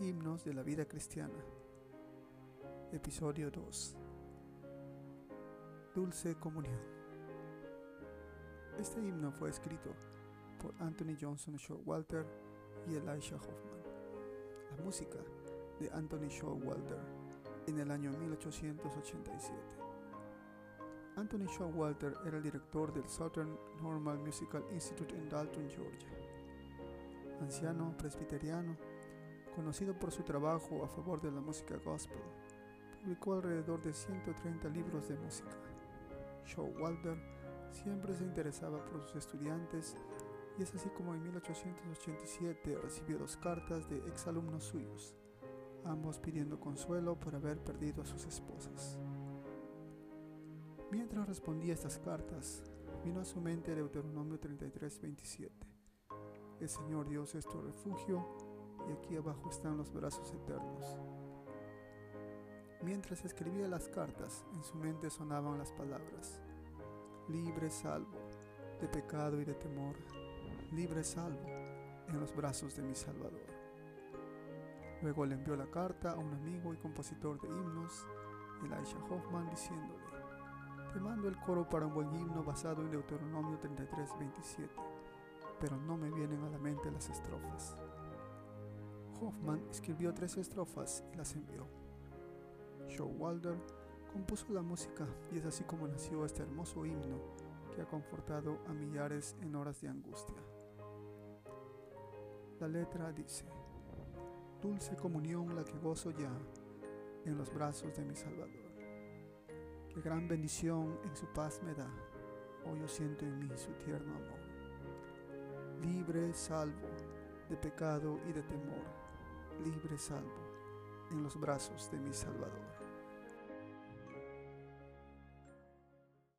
Himnos de la vida cristiana. Episodio 2. Dulce Comunión. Este himno fue escrito por Anthony Johnson Showalter y Elisha Hoffman. La música de Anthony Showalter en el año 1887. Anthony Showalter era el director del Southern Normal Musical Institute en Dalton, Georgia. Anciano presbiteriano, conocido por su trabajo a favor de la música gospel, publicó alrededor de 130 libros de música. Showalter siempre se interesaba por sus estudiantes y es así como en 1887 recibió dos cartas de exalumnos suyos, ambos pidiendo consuelo por haber perdido a sus esposas. Mientras respondía estas cartas, vino a su mente Deuteronomio 33:27. El Señor Dios es tu refugio y aquí abajo están los brazos eternos. Mientras escribía las cartas, en su mente sonaban las palabras, libre salvo, de pecado y de temor, libre salvo, en los brazos de mi Salvador. Luego le envió la carta a un amigo y compositor de himnos, Elisha Hoffman, diciéndole, te mando el coro para un buen himno basado en Deuteronomio 33:27, pero no me vienen a la mente las estrofas. Hoffman escribió tres estrofas y las envió. Showalter compuso la música y es así como nació este hermoso himno que ha confortado a millares en horas de angustia. La letra dice, Dulce comunión la que gozo ya en los brazos de mi Salvador. Qué gran bendición en su paz me da, hoy yo siento en mí su tierno amor. Libre, salvo de pecado y de temor, libre, salvo en los brazos de mi Salvador.